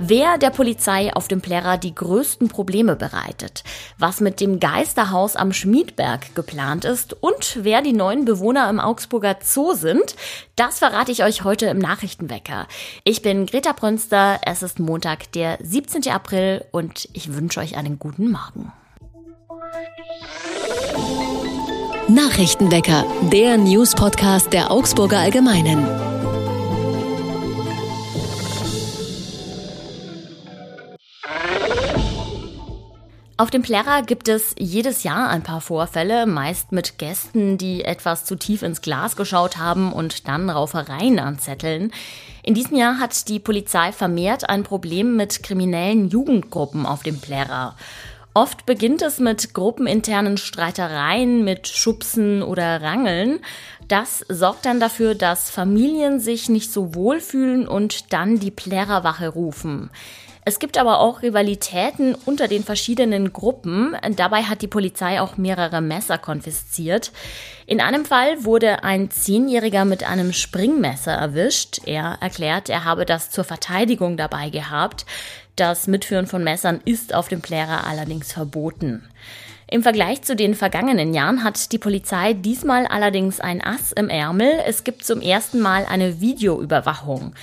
wer der Polizei auf dem Plärrer die größten Probleme bereitet, was mit dem Geisterhaus am Schmiedberg geplant ist und wer die neuen Bewohner im Augsburger Zoo sind, das verrate ich euch heute im Nachrichtenwecker. Ich bin Greta Brünster, es ist Montag, der 17. April und ich wünsche euch einen guten Morgen. Nachrichtenwecker, der News-Podcast der Augsburger Allgemeinen. Auf dem Plärrer gibt es jedes Jahr ein paar Vorfälle, meist mit Gästen, die etwas zu tief ins Glas geschaut haben und dann Raufereien anzetteln. In diesem Jahr hat die Polizei vermehrt ein Problem mit kriminellen Jugendgruppen auf dem Plärrer. Oft beginnt es mit gruppeninternen Streitereien, mit Schubsen oder Rangeln. Das sorgt dann dafür, dass Familien sich nicht so wohlfühlen und dann die Plärrerwache rufen. Es gibt aber auch Rivalitäten unter den verschiedenen Gruppen. Dabei hat die Polizei auch mehrere Messer konfisziert. In einem Fall wurde ein Zehnjähriger mit einem Springmesser erwischt. Er erklärt, er habe das zur Verteidigung dabei gehabt. Das Mitführen von Messern ist auf dem Plärrer allerdings verboten. Im Vergleich zu den vergangenen Jahren hat die Polizei diesmal allerdings ein Ass im Ärmel. Es gibt zum ersten Mal eine Videoüberwachung.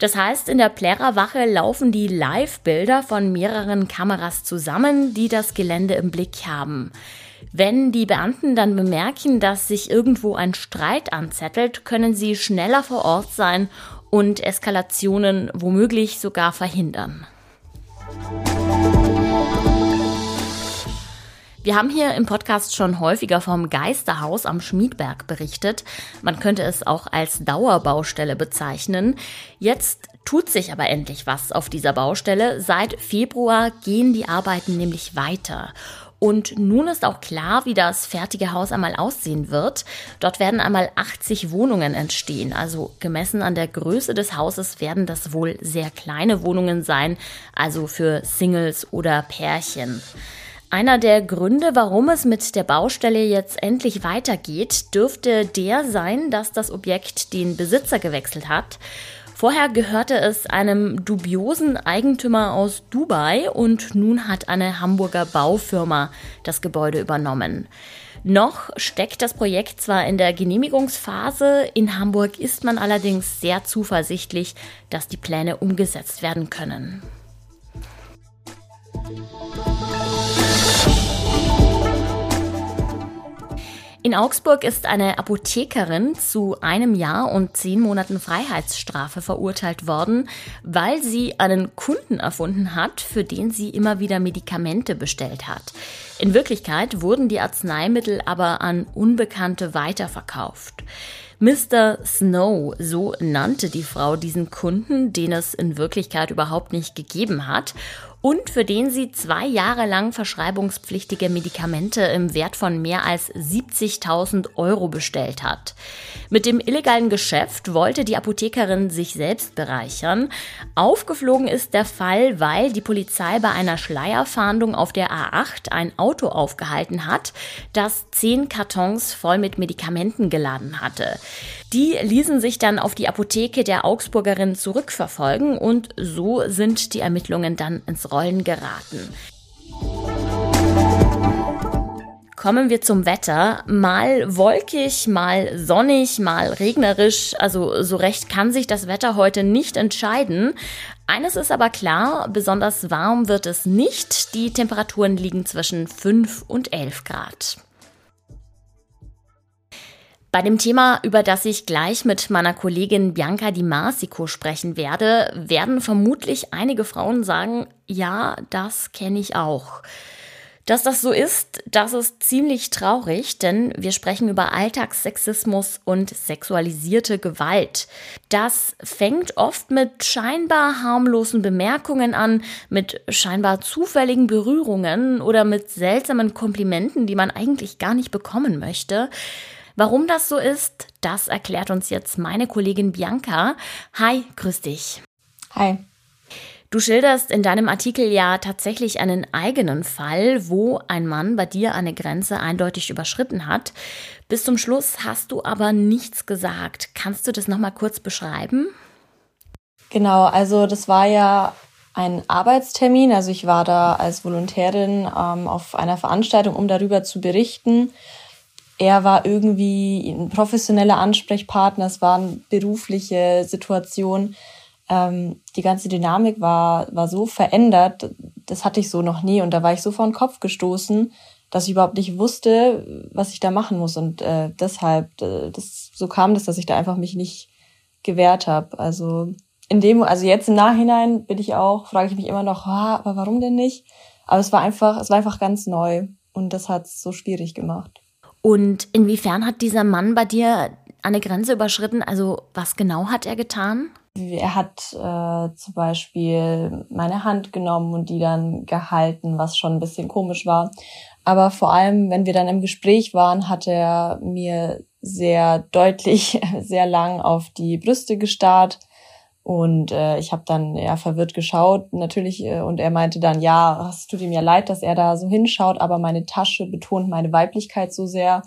Das heißt, in der Plärrerwache laufen die Live-Bilder von mehreren Kameras zusammen, die das Gelände im Blick haben. Wenn die Beamten dann bemerken, dass sich irgendwo ein Streit anzettelt, können sie schneller vor Ort sein und Eskalationen womöglich sogar verhindern. Wir haben hier im Podcast schon häufiger vom Geisterhaus am Schmiedberg berichtet. Man könnte es auch als Dauerbaustelle bezeichnen. Jetzt tut sich aber endlich was auf dieser Baustelle. Seit Februar gehen die Arbeiten nämlich weiter. Und nun ist auch klar, wie das fertige Haus einmal aussehen wird. Dort werden einmal 80 Wohnungen entstehen. Also gemessen an der Größe des Hauses werden das wohl sehr kleine Wohnungen sein, also für Singles oder Pärchen. Einer der Gründe, warum es mit der Baustelle jetzt endlich weitergeht, dürfte der sein, dass das Objekt den Besitzer gewechselt hat. Vorher gehörte es einem dubiosen Eigentümer aus Dubai und nun hat eine Hamburger Baufirma das Gebäude übernommen. Noch steckt das Projekt zwar in der Genehmigungsphase, in Hamburg ist man allerdings sehr zuversichtlich, dass die Pläne umgesetzt werden können. In Augsburg ist eine Apothekerin zu einem Jahr und zehn Monaten Freiheitsstrafe verurteilt worden, weil sie einen Kunden erfunden hat, für den sie immer wieder Medikamente bestellt hat. In Wirklichkeit wurden die Arzneimittel aber an Unbekannte weiterverkauft. Mr. Snow, so nannte die Frau diesen Kunden, den es in Wirklichkeit überhaupt nicht gegeben hat und für den sie zwei Jahre lang verschreibungspflichtige Medikamente im Wert von mehr als 70.000 Euro bestellt hat. Mit dem illegalen Geschäft wollte die Apothekerin sich selbst bereichern. Aufgeflogen ist der Fall, weil die Polizei bei einer Schleierfahndung auf der A8 ein Auto aufgehalten hat, das zehn Kartons voll mit Medikamenten geladen hatte. Die ließen sich dann auf die Apotheke der Augsburgerin zurückverfolgen und so sind die Ermittlungen dann ins Rollen geraten. Kommen wir zum Wetter. Mal wolkig, mal sonnig, mal regnerisch. Also so recht kann sich das Wetter heute nicht entscheiden. Eines ist aber klar, besonders warm wird es nicht. Die Temperaturen liegen zwischen 5 und 11 Grad. Bei dem Thema, über das ich gleich mit meiner Kollegin Bianca Di Marsico sprechen werde, werden vermutlich einige Frauen sagen, ja, das kenne ich auch. Dass das so ist, das ist ziemlich traurig, denn wir sprechen über Alltagssexismus und sexualisierte Gewalt. Das fängt oft mit scheinbar harmlosen Bemerkungen an, mit scheinbar zufälligen Berührungen oder mit seltsamen Komplimenten, die man eigentlich gar nicht bekommen möchte. Warum das so ist, das erklärt uns jetzt meine Kollegin Bianca. Hi, grüß dich. Hi. Du schilderst in deinem Artikel ja tatsächlich einen eigenen Fall, wo ein Mann bei dir eine Grenze eindeutig überschritten hat. Bis zum Schluss hast du aber nichts gesagt. Kannst du das nochmal kurz beschreiben? Genau, also das war ja einen Arbeitstermin. Also ich war da als Volontärin ähm, auf einer Veranstaltung, um darüber zu berichten. Er war irgendwie ein professioneller Ansprechpartner, es war eine berufliche Situation. Ähm, die ganze Dynamik war, war so verändert, das hatte ich so noch nie. Und da war ich so vor den Kopf gestoßen, dass ich überhaupt nicht wusste, was ich da machen muss. Und äh, deshalb, äh, das, so kam das, dass ich da einfach mich nicht gewehrt habe. Also in dem, also jetzt im Nachhinein bin ich auch, frage ich mich immer noch, ah, aber warum denn nicht? Aber es war einfach, es war einfach ganz neu und das hat es so schwierig gemacht. Und inwiefern hat dieser Mann bei dir eine Grenze überschritten? Also was genau hat er getan? Er hat äh, zum Beispiel meine Hand genommen und die dann gehalten, was schon ein bisschen komisch war. Aber vor allem, wenn wir dann im Gespräch waren, hat er mir sehr deutlich, sehr lang auf die Brüste gestarrt. Und äh, ich habe dann ja verwirrt geschaut, natürlich, äh, und er meinte dann, ja, es tut ihm ja leid, dass er da so hinschaut, aber meine Tasche betont meine Weiblichkeit so sehr.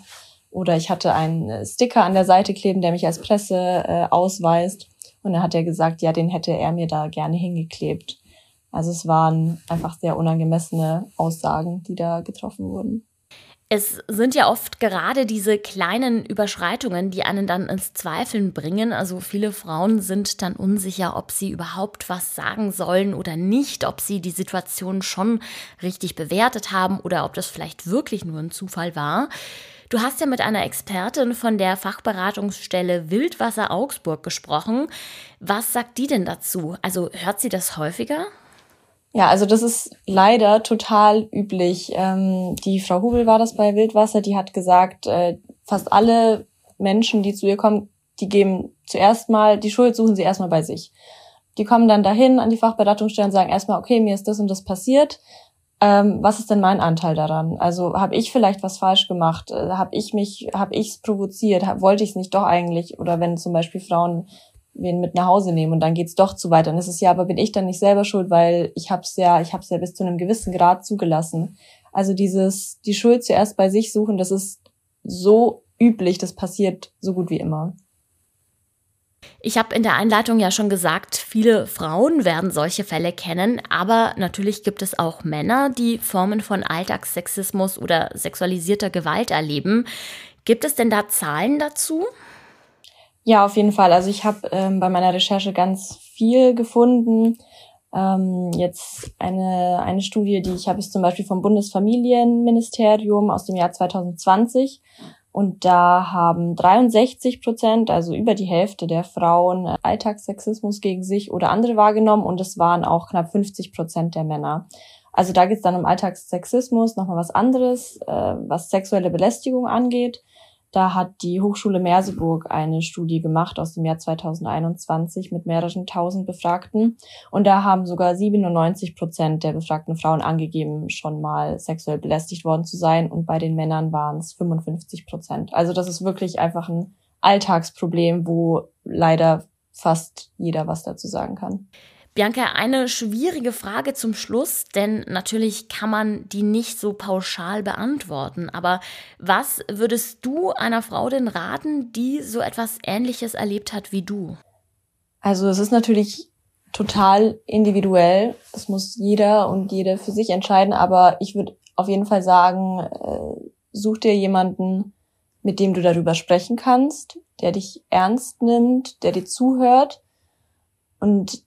Oder ich hatte einen Sticker an der Seite kleben, der mich als Presse äh, ausweist. Und dann hat er gesagt, ja, den hätte er mir da gerne hingeklebt. Also es waren einfach sehr unangemessene Aussagen, die da getroffen wurden. Es sind ja oft gerade diese kleinen Überschreitungen, die einen dann ins Zweifeln bringen. Also viele Frauen sind dann unsicher, ob sie überhaupt was sagen sollen oder nicht, ob sie die Situation schon richtig bewertet haben oder ob das vielleicht wirklich nur ein Zufall war. Du hast ja mit einer Expertin von der Fachberatungsstelle Wildwasser Augsburg gesprochen. Was sagt die denn dazu? Also hört sie das häufiger? Ja, also das ist leider total üblich. Ähm, die Frau Hubel war das bei Wildwasser, die hat gesagt, äh, fast alle Menschen, die zu ihr kommen, die geben zuerst mal, die Schuld suchen sie erstmal bei sich. Die kommen dann dahin an die Fachberatungsstelle und sagen erstmal, okay, mir ist das und das passiert ähm, was ist denn mein Anteil daran? Also habe ich vielleicht was falsch gemacht? Äh, habe ich mich, habe ich es provoziert? Hab, wollte ich es nicht doch eigentlich? Oder wenn zum Beispiel Frauen wen mit nach Hause nehmen und dann geht's doch zu weit, dann ist es ja, aber bin ich dann nicht selber schuld, weil ich hab's ja, ich hab's ja bis zu einem gewissen Grad zugelassen. Also dieses, die Schuld zuerst bei sich suchen, das ist so üblich, das passiert so gut wie immer. Ich habe in der Einleitung ja schon gesagt, viele Frauen werden solche Fälle kennen, aber natürlich gibt es auch Männer, die Formen von Alltagssexismus oder sexualisierter Gewalt erleben. Gibt es denn da Zahlen dazu? Ja, auf jeden Fall. Also ich habe ähm, bei meiner Recherche ganz viel gefunden. Ähm, jetzt eine, eine Studie, die ich habe, ist zum Beispiel vom Bundesfamilienministerium aus dem Jahr 2020. Und da haben 63 Prozent, also über die Hälfte der Frauen, äh, Alltagssexismus gegen sich oder andere wahrgenommen. Und es waren auch knapp 50 Prozent der Männer. Also da geht es dann um Alltagssexismus, nochmal was anderes, äh, was sexuelle Belästigung angeht. Da hat die Hochschule Merseburg eine Studie gemacht aus dem Jahr 2021 mit mehreren tausend Befragten. Und da haben sogar 97 Prozent der befragten Frauen angegeben, schon mal sexuell belästigt worden zu sein. Und bei den Männern waren es 55 Prozent. Also das ist wirklich einfach ein Alltagsproblem, wo leider fast jeder was dazu sagen kann. Bianca, eine schwierige Frage zum Schluss, denn natürlich kann man die nicht so pauschal beantworten. Aber was würdest du einer Frau denn raten, die so etwas Ähnliches erlebt hat wie du? Also es ist natürlich total individuell. Das muss jeder und jede für sich entscheiden. Aber ich würde auf jeden Fall sagen, äh, such dir jemanden, mit dem du darüber sprechen kannst, der dich ernst nimmt, der dir zuhört und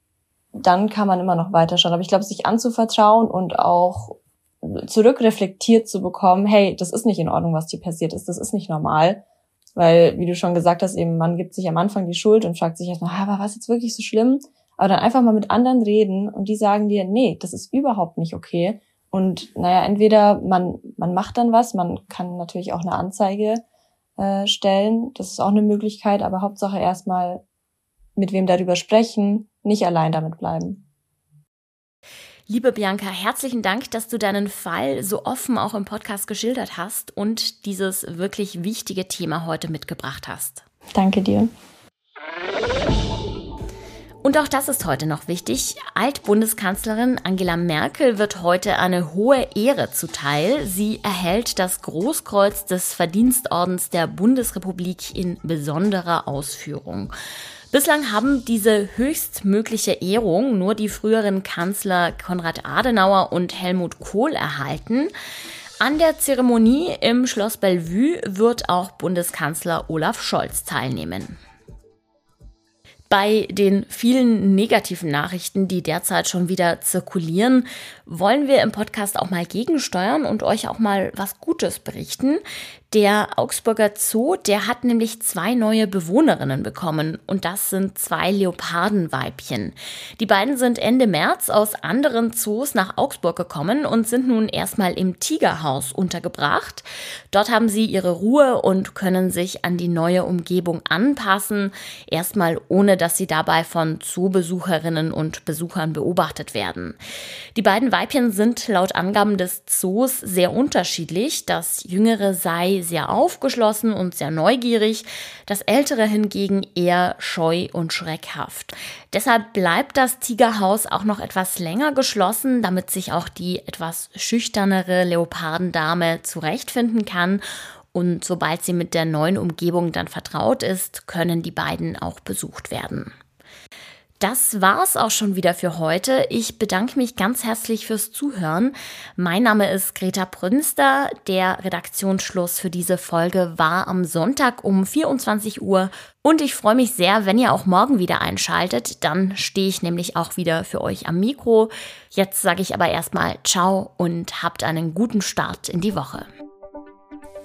dann kann man immer noch weiterschauen. Aber ich glaube, sich anzuvertrauen und auch zurückreflektiert zu bekommen, hey, das ist nicht in Ordnung, was dir passiert ist, das ist nicht normal. Weil, wie du schon gesagt hast, eben, man gibt sich am Anfang die Schuld und fragt sich erstmal, aber was jetzt wirklich so schlimm? Aber dann einfach mal mit anderen reden und die sagen dir, nee, das ist überhaupt nicht okay. Und naja, entweder man, man macht dann was, man kann natürlich auch eine Anzeige äh, stellen, das ist auch eine Möglichkeit, aber Hauptsache erstmal mit wem darüber sprechen, nicht allein damit bleiben. Liebe Bianca, herzlichen Dank, dass du deinen Fall so offen auch im Podcast geschildert hast und dieses wirklich wichtige Thema heute mitgebracht hast. Danke dir. Und auch das ist heute noch wichtig. Altbundeskanzlerin Angela Merkel wird heute eine hohe Ehre zuteil. Sie erhält das Großkreuz des Verdienstordens der Bundesrepublik in besonderer Ausführung. Bislang haben diese höchstmögliche Ehrung nur die früheren Kanzler Konrad Adenauer und Helmut Kohl erhalten. An der Zeremonie im Schloss Bellevue wird auch Bundeskanzler Olaf Scholz teilnehmen. Bei den vielen negativen Nachrichten, die derzeit schon wieder zirkulieren, wollen wir im Podcast auch mal gegensteuern und euch auch mal was Gutes berichten. Der Augsburger Zoo, der hat nämlich zwei neue Bewohnerinnen bekommen und das sind zwei Leopardenweibchen. Die beiden sind Ende März aus anderen Zoos nach Augsburg gekommen und sind nun erstmal im Tigerhaus untergebracht. Dort haben sie ihre Ruhe und können sich an die neue Umgebung anpassen, erstmal dass sie dabei von Zoobesucherinnen und Besuchern beobachtet werden. Die beiden Weibchen sind laut Angaben des Zoos sehr unterschiedlich. Das jüngere sei sehr aufgeschlossen und sehr neugierig, das ältere hingegen eher scheu und schreckhaft. Deshalb bleibt das Tigerhaus auch noch etwas länger geschlossen, damit sich auch die etwas schüchternere Leopardendame zurechtfinden kann und sobald sie mit der neuen Umgebung dann vertraut ist, können die beiden auch besucht werden. Das war's auch schon wieder für heute. Ich bedanke mich ganz herzlich fürs Zuhören. Mein Name ist Greta Prünster. Der Redaktionsschluss für diese Folge war am Sonntag um 24 Uhr. Und ich freue mich sehr, wenn ihr auch morgen wieder einschaltet. Dann stehe ich nämlich auch wieder für euch am Mikro. Jetzt sage ich aber erstmal Ciao und habt einen guten Start in die Woche.